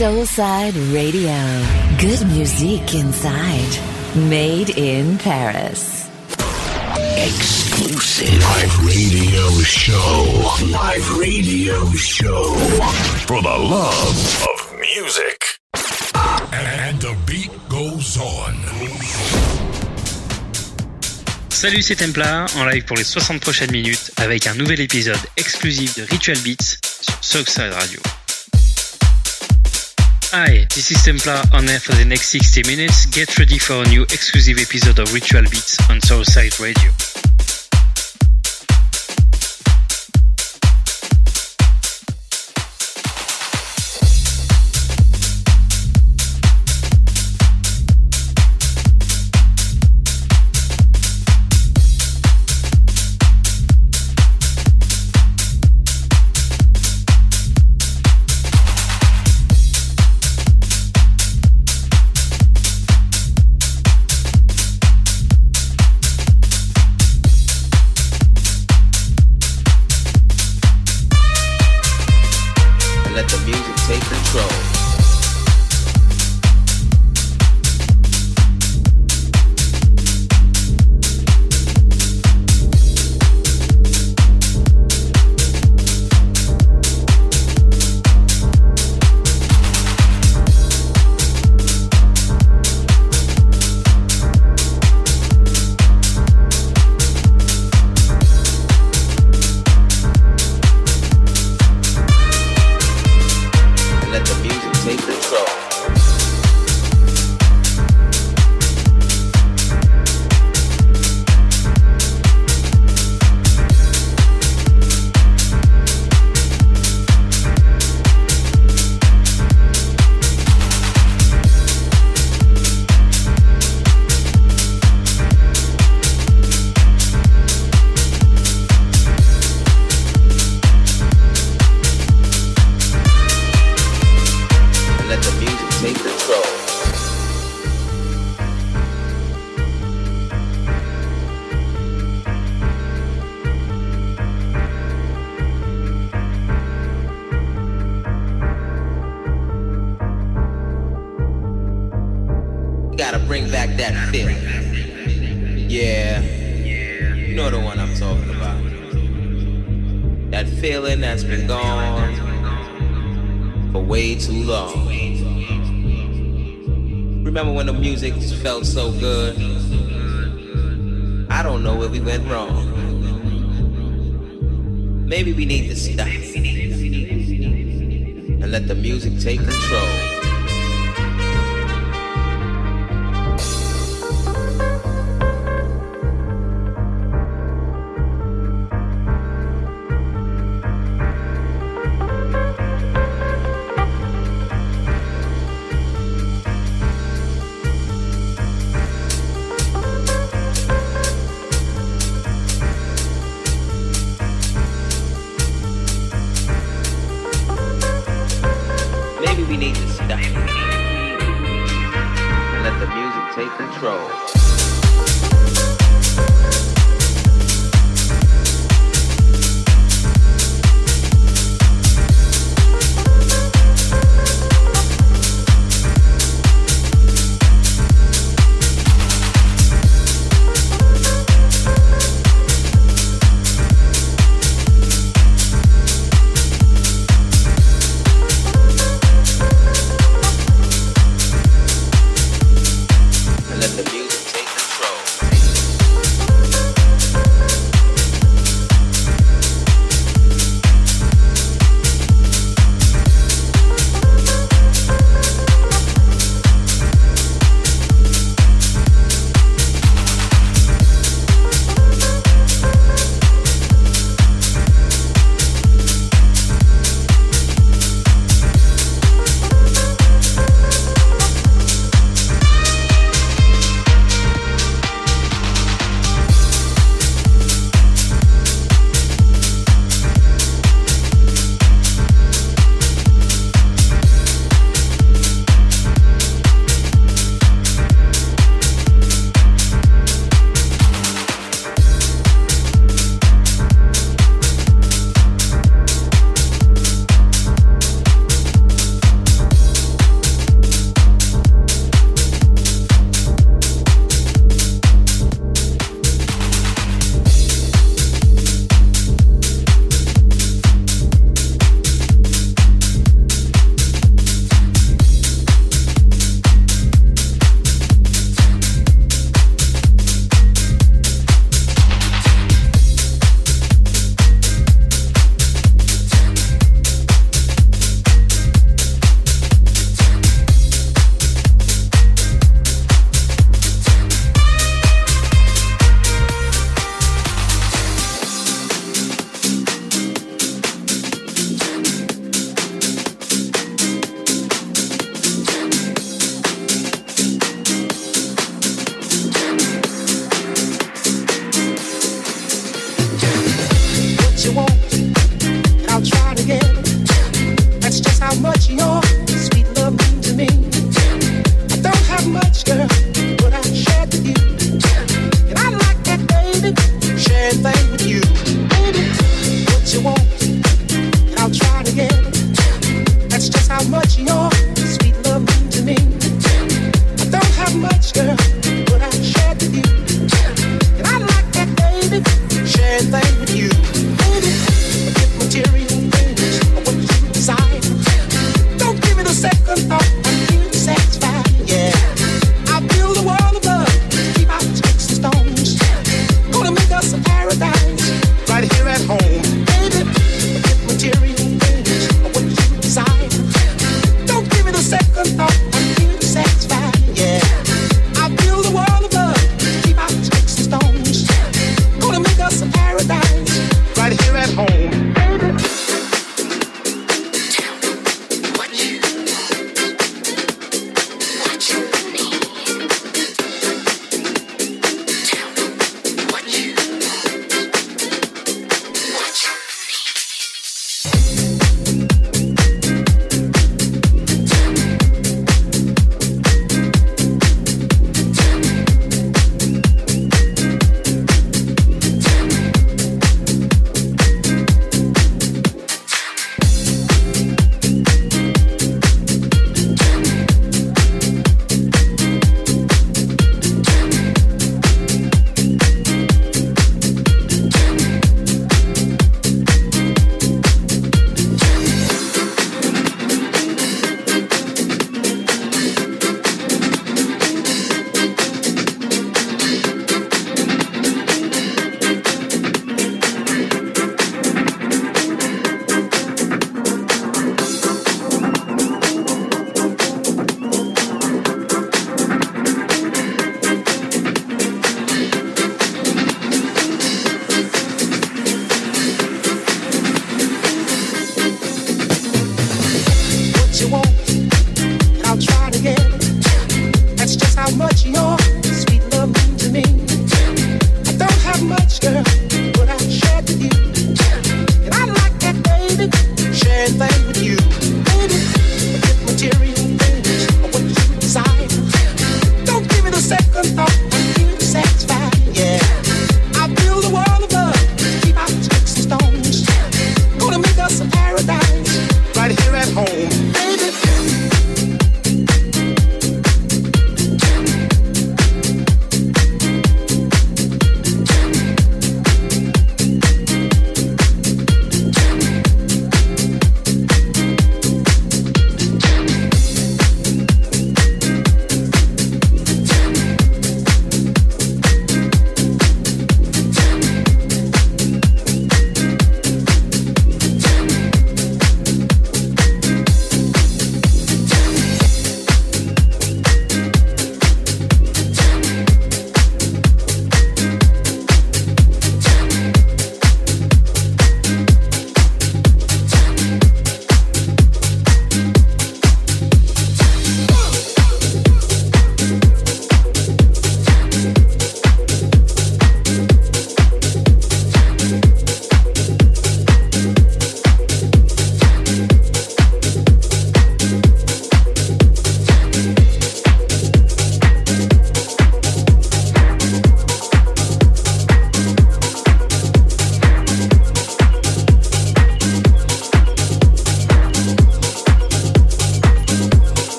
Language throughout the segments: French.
Soulside Radio. Good music inside. Made in Paris. Exclusive live radio show. Live radio show. For the love of music. And the beat goes on. Salut, c'est Templar en live pour les 60 prochaines minutes avec un nouvel épisode exclusif de Ritual Beats sur Soulside Radio. Hi, this is Templar on air for the next 60 minutes. Get ready for a new exclusive episode of Ritual Beats on Soulside Radio.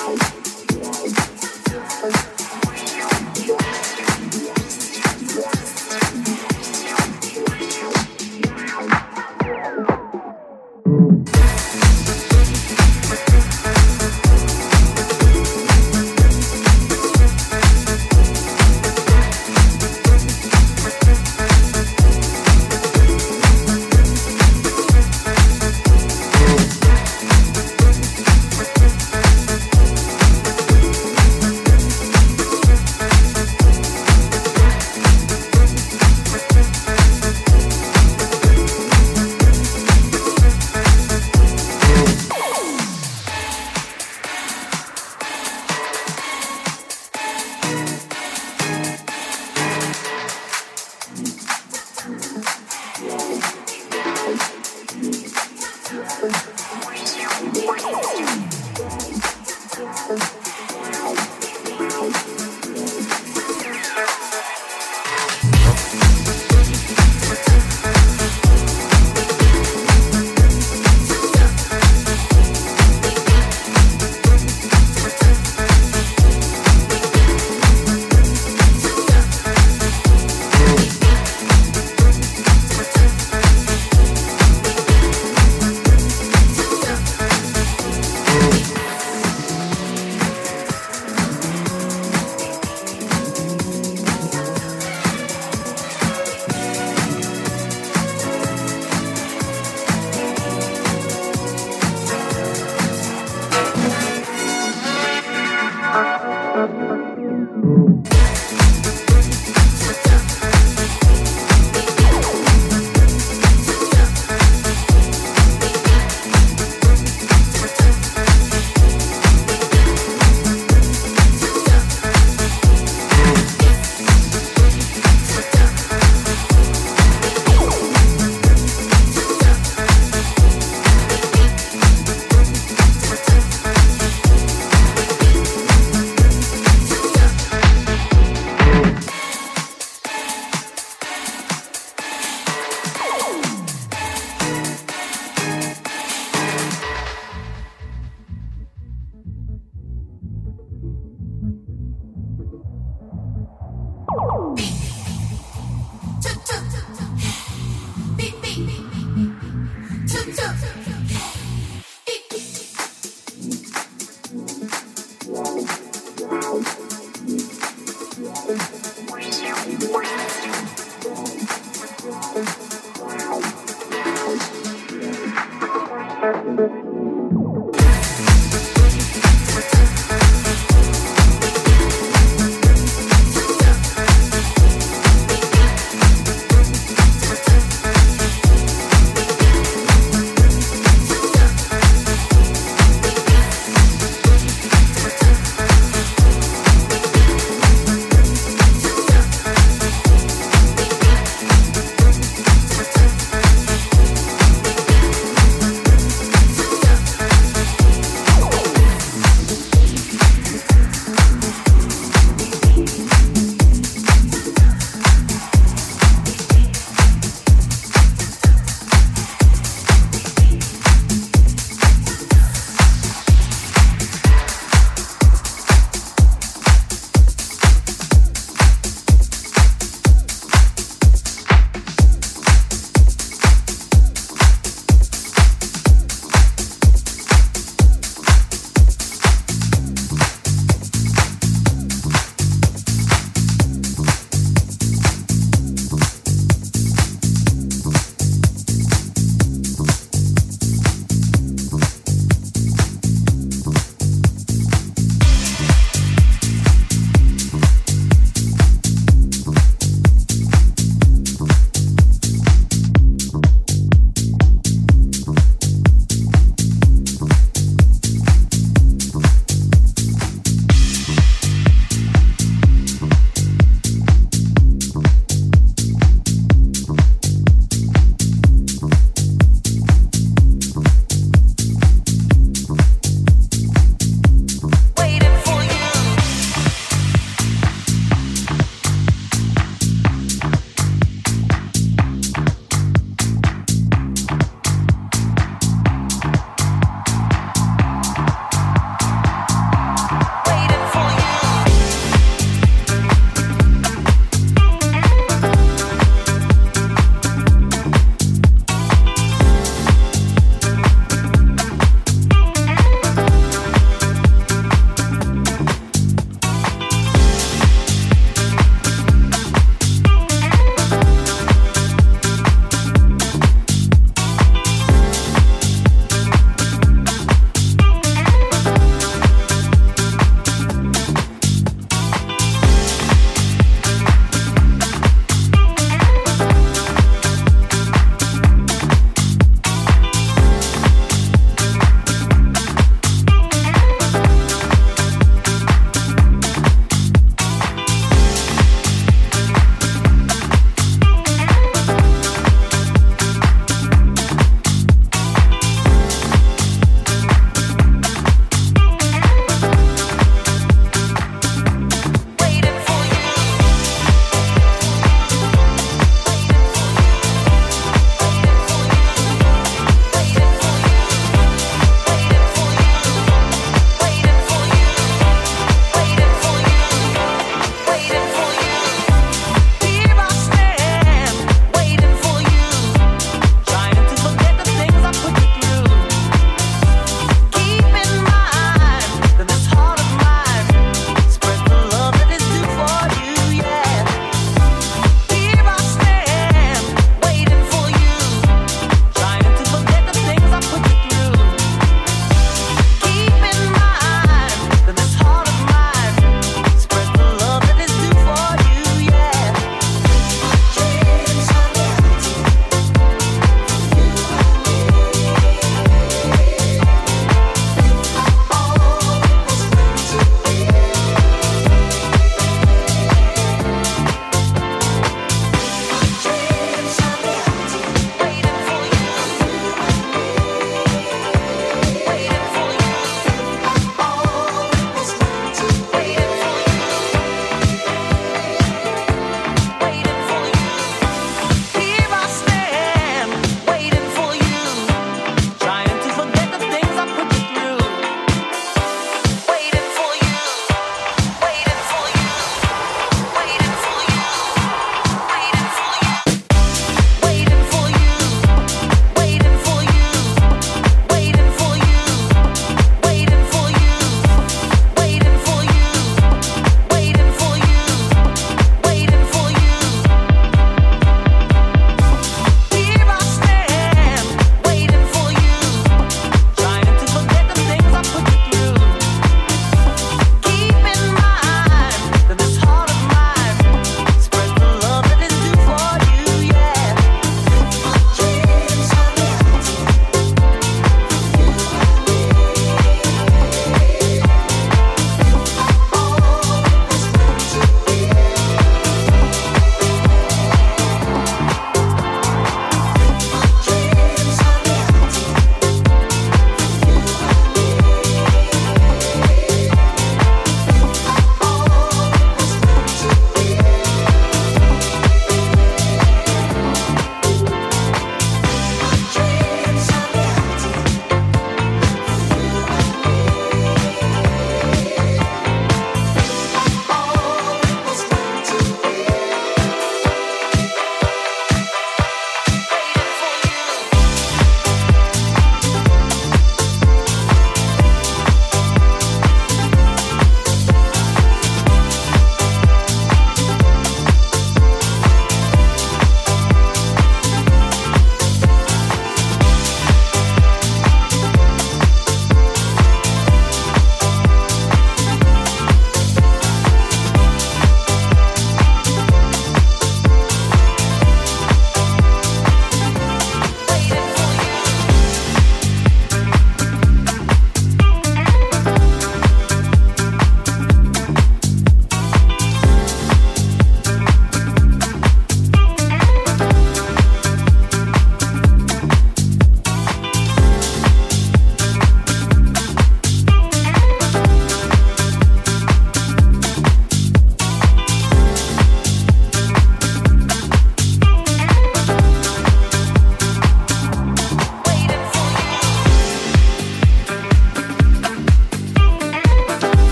house.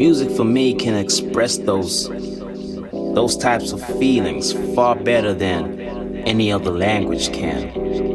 Music for me can express those those types of feelings far better than any other language can.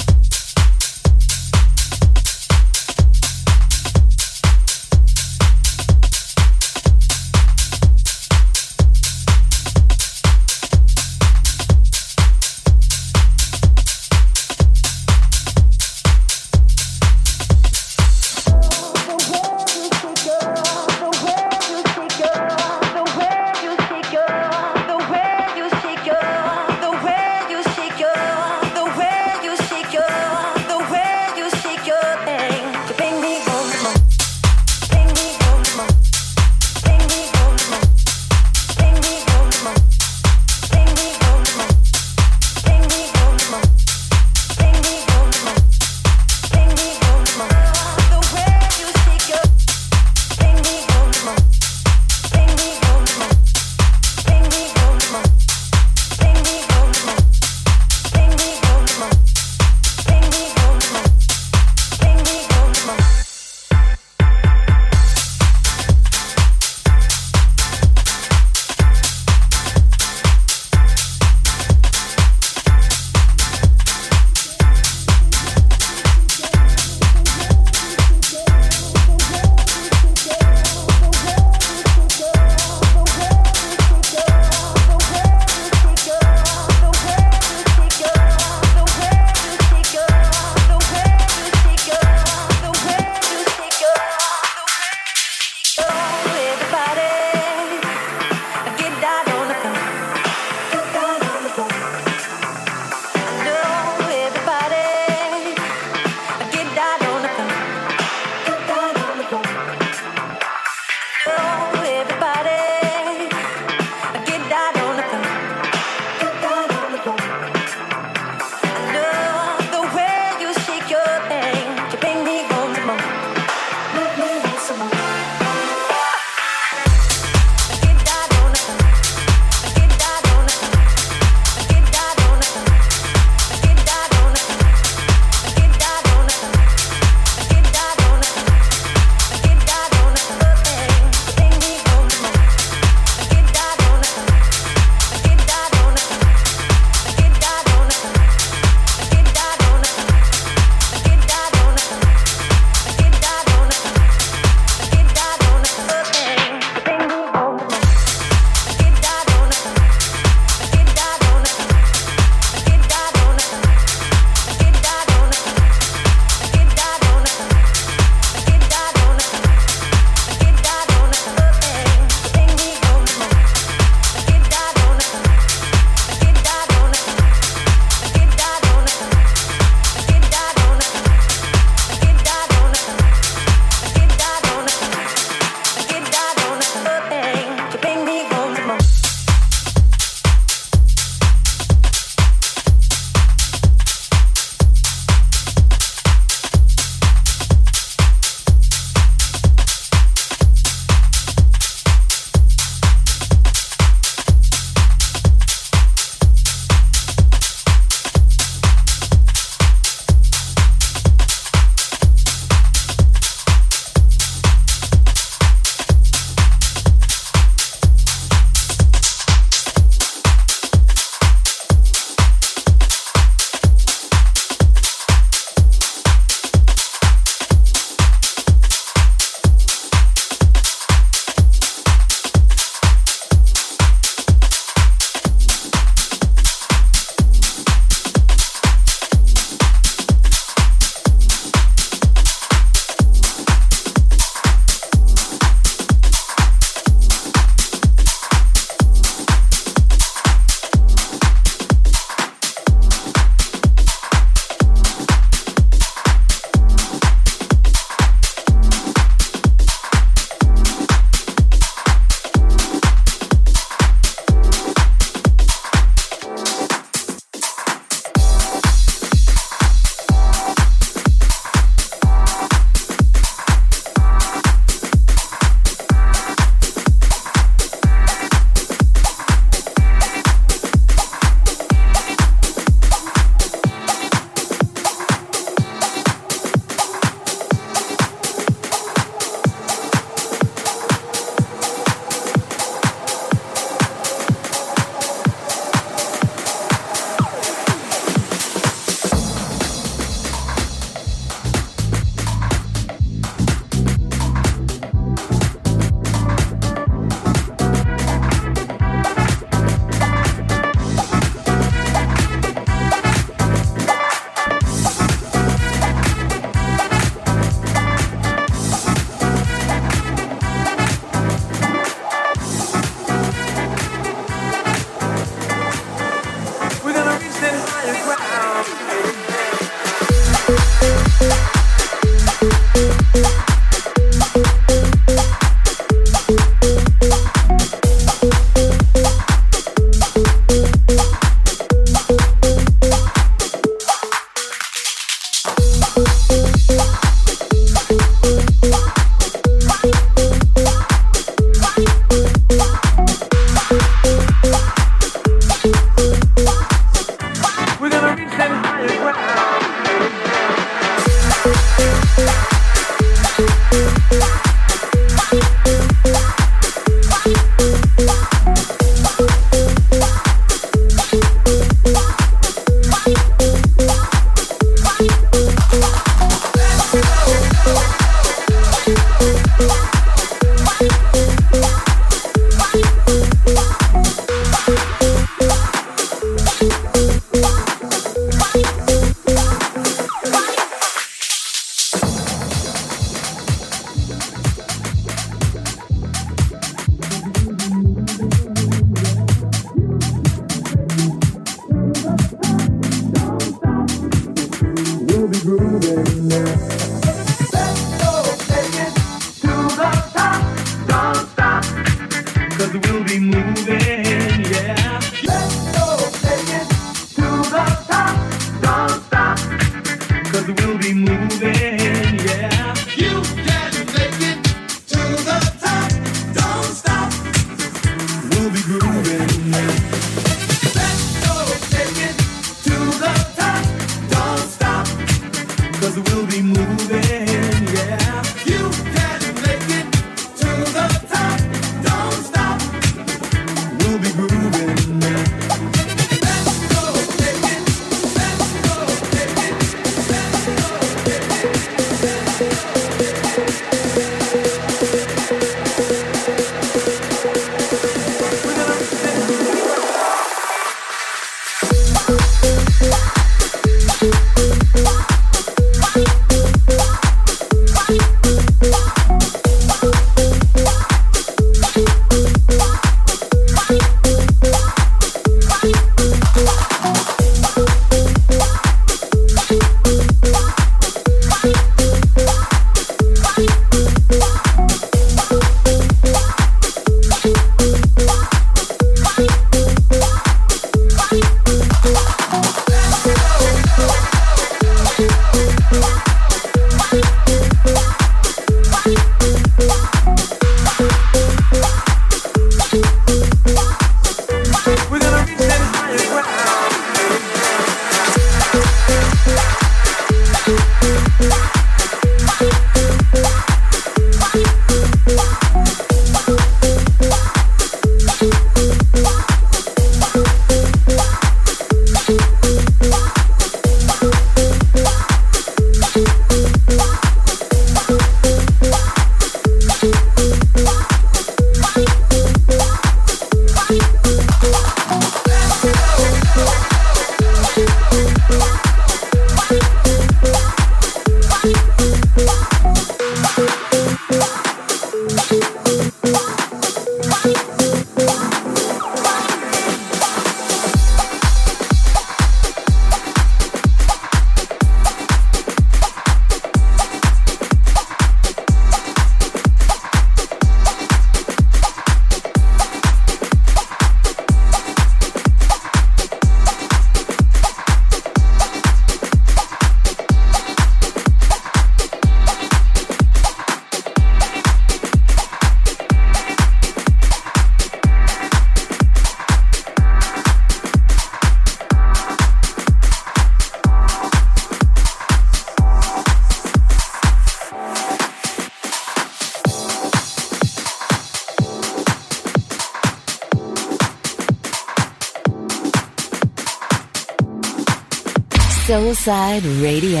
Soulside Radio.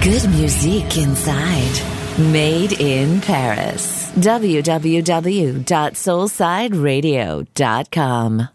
Good music inside. Made in Paris. www.soulsideradio.com.